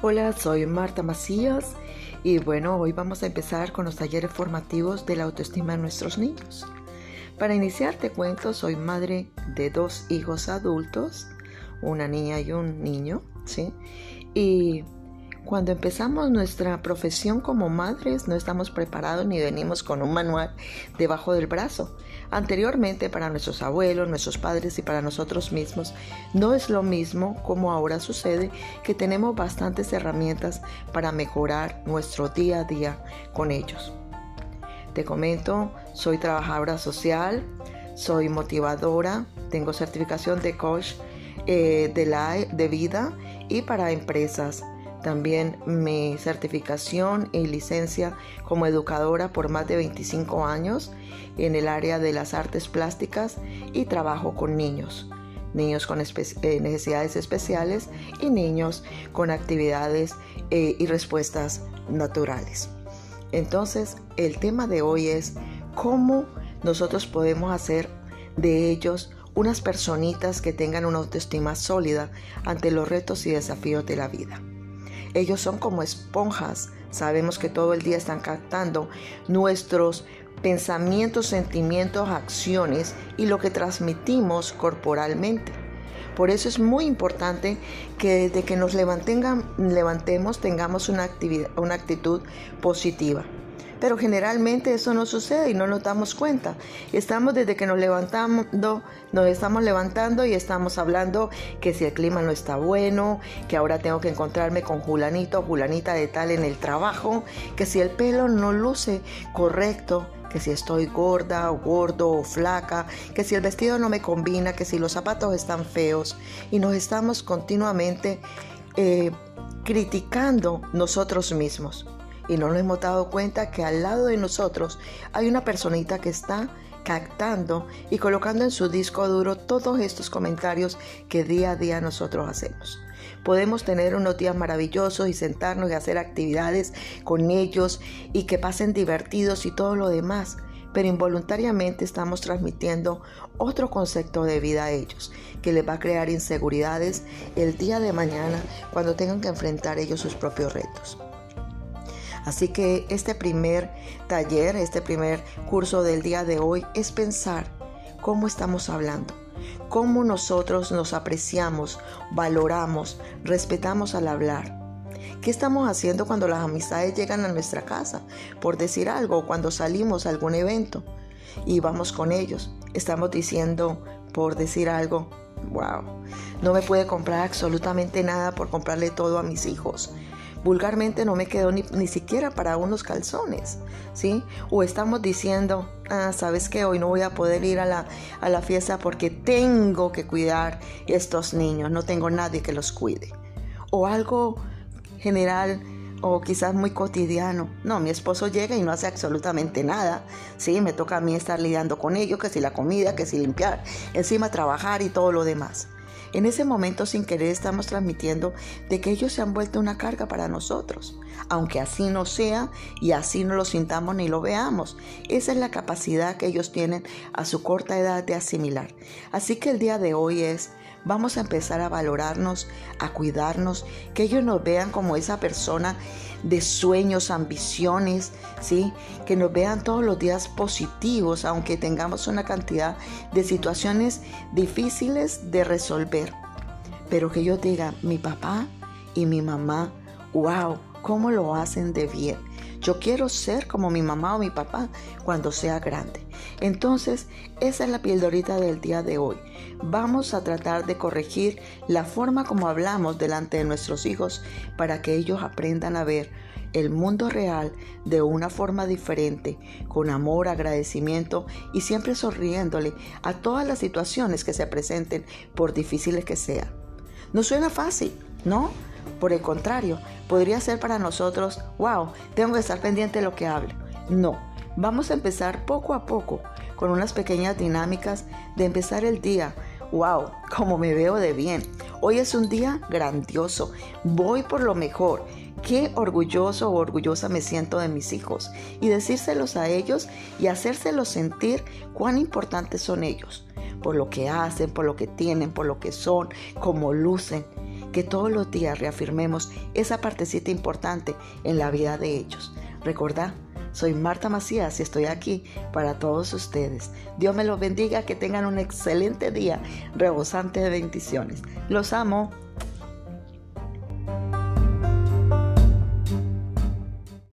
Hola, soy Marta Macías y bueno, hoy vamos a empezar con los talleres formativos de la autoestima de nuestros niños. Para iniciar te cuento, soy madre de dos hijos adultos, una niña y un niño, ¿sí? Y cuando empezamos nuestra profesión como madres no estamos preparados ni venimos con un manual debajo del brazo. Anteriormente para nuestros abuelos, nuestros padres y para nosotros mismos no es lo mismo como ahora sucede que tenemos bastantes herramientas para mejorar nuestro día a día con ellos. Te comento, soy trabajadora social, soy motivadora, tengo certificación de coach eh, de, la, de vida y para empresas. También mi certificación y licencia como educadora por más de 25 años en el área de las artes plásticas y trabajo con niños, niños con eh, necesidades especiales y niños con actividades eh, y respuestas naturales. Entonces, el tema de hoy es cómo nosotros podemos hacer de ellos unas personitas que tengan una autoestima sólida ante los retos y desafíos de la vida. Ellos son como esponjas. Sabemos que todo el día están captando nuestros pensamientos, sentimientos, acciones y lo que transmitimos corporalmente. Por eso es muy importante que desde que nos levantemos tengamos una, una actitud positiva. Pero generalmente eso no sucede y no nos damos cuenta. Estamos desde que nos levantamos, nos estamos levantando y estamos hablando que si el clima no está bueno, que ahora tengo que encontrarme con Julanito o Julanita de tal en el trabajo, que si el pelo no luce correcto, que si estoy gorda o gordo o flaca, que si el vestido no me combina, que si los zapatos están feos y nos estamos continuamente eh, criticando nosotros mismos y no nos hemos dado cuenta que al lado de nosotros hay una personita que está captando y colocando en su disco duro todos estos comentarios que día a día nosotros hacemos. Podemos tener unos días maravillosos y sentarnos y hacer actividades con ellos y que pasen divertidos y todo lo demás, pero involuntariamente estamos transmitiendo otro concepto de vida a ellos que les va a crear inseguridades el día de mañana cuando tengan que enfrentar ellos sus propios retos. Así que este primer taller, este primer curso del día de hoy es pensar cómo estamos hablando, cómo nosotros nos apreciamos, valoramos, respetamos al hablar. ¿Qué estamos haciendo cuando las amistades llegan a nuestra casa? Por decir algo, cuando salimos a algún evento y vamos con ellos. Estamos diciendo, por decir algo, wow, no me puede comprar absolutamente nada por comprarle todo a mis hijos vulgarmente no me quedó ni, siquiera para unos calzones, ¿sí? O estamos diciendo, ah, sabes que hoy no voy a poder ir a la, a la fiesta porque tengo que cuidar estos niños, no tengo nadie que los cuide. O algo general o quizás muy cotidiano. No, mi esposo llega y no hace absolutamente nada. Sí, me toca a mí estar lidiando con ellos, que si la comida, que si limpiar, encima trabajar y todo lo demás. En ese momento sin querer estamos transmitiendo de que ellos se han vuelto una carga para nosotros, aunque así no sea y así no lo sintamos ni lo veamos. Esa es la capacidad que ellos tienen a su corta edad de asimilar. Así que el día de hoy es vamos a empezar a valorarnos, a cuidarnos, que ellos nos vean como esa persona de sueños, ambiciones, ¿sí? Que nos vean todos los días positivos, aunque tengamos una cantidad de situaciones difíciles de resolver. Pero que ellos digan, mi papá y mi mamá, wow, ¿cómo lo hacen de bien? Yo quiero ser como mi mamá o mi papá cuando sea grande. Entonces, esa es la pildorita del día de hoy. Vamos a tratar de corregir la forma como hablamos delante de nuestros hijos para que ellos aprendan a ver el mundo real de una forma diferente, con amor, agradecimiento y siempre sonriéndole a todas las situaciones que se presenten, por difíciles que sean. No suena fácil, ¿no? Por el contrario, podría ser para nosotros, wow, tengo que estar pendiente de lo que hablo. No, vamos a empezar poco a poco con unas pequeñas dinámicas de empezar el día. Wow, como me veo de bien. Hoy es un día grandioso. Voy por lo mejor. Qué orgulloso o orgullosa me siento de mis hijos y decírselos a ellos y hacérselos sentir cuán importantes son ellos, por lo que hacen, por lo que tienen, por lo que son, cómo lucen que todos los días reafirmemos esa partecita importante en la vida de ellos. Recordá, soy Marta Macías y estoy aquí para todos ustedes. Dios me los bendiga, que tengan un excelente día, rebosante de bendiciones. Los amo.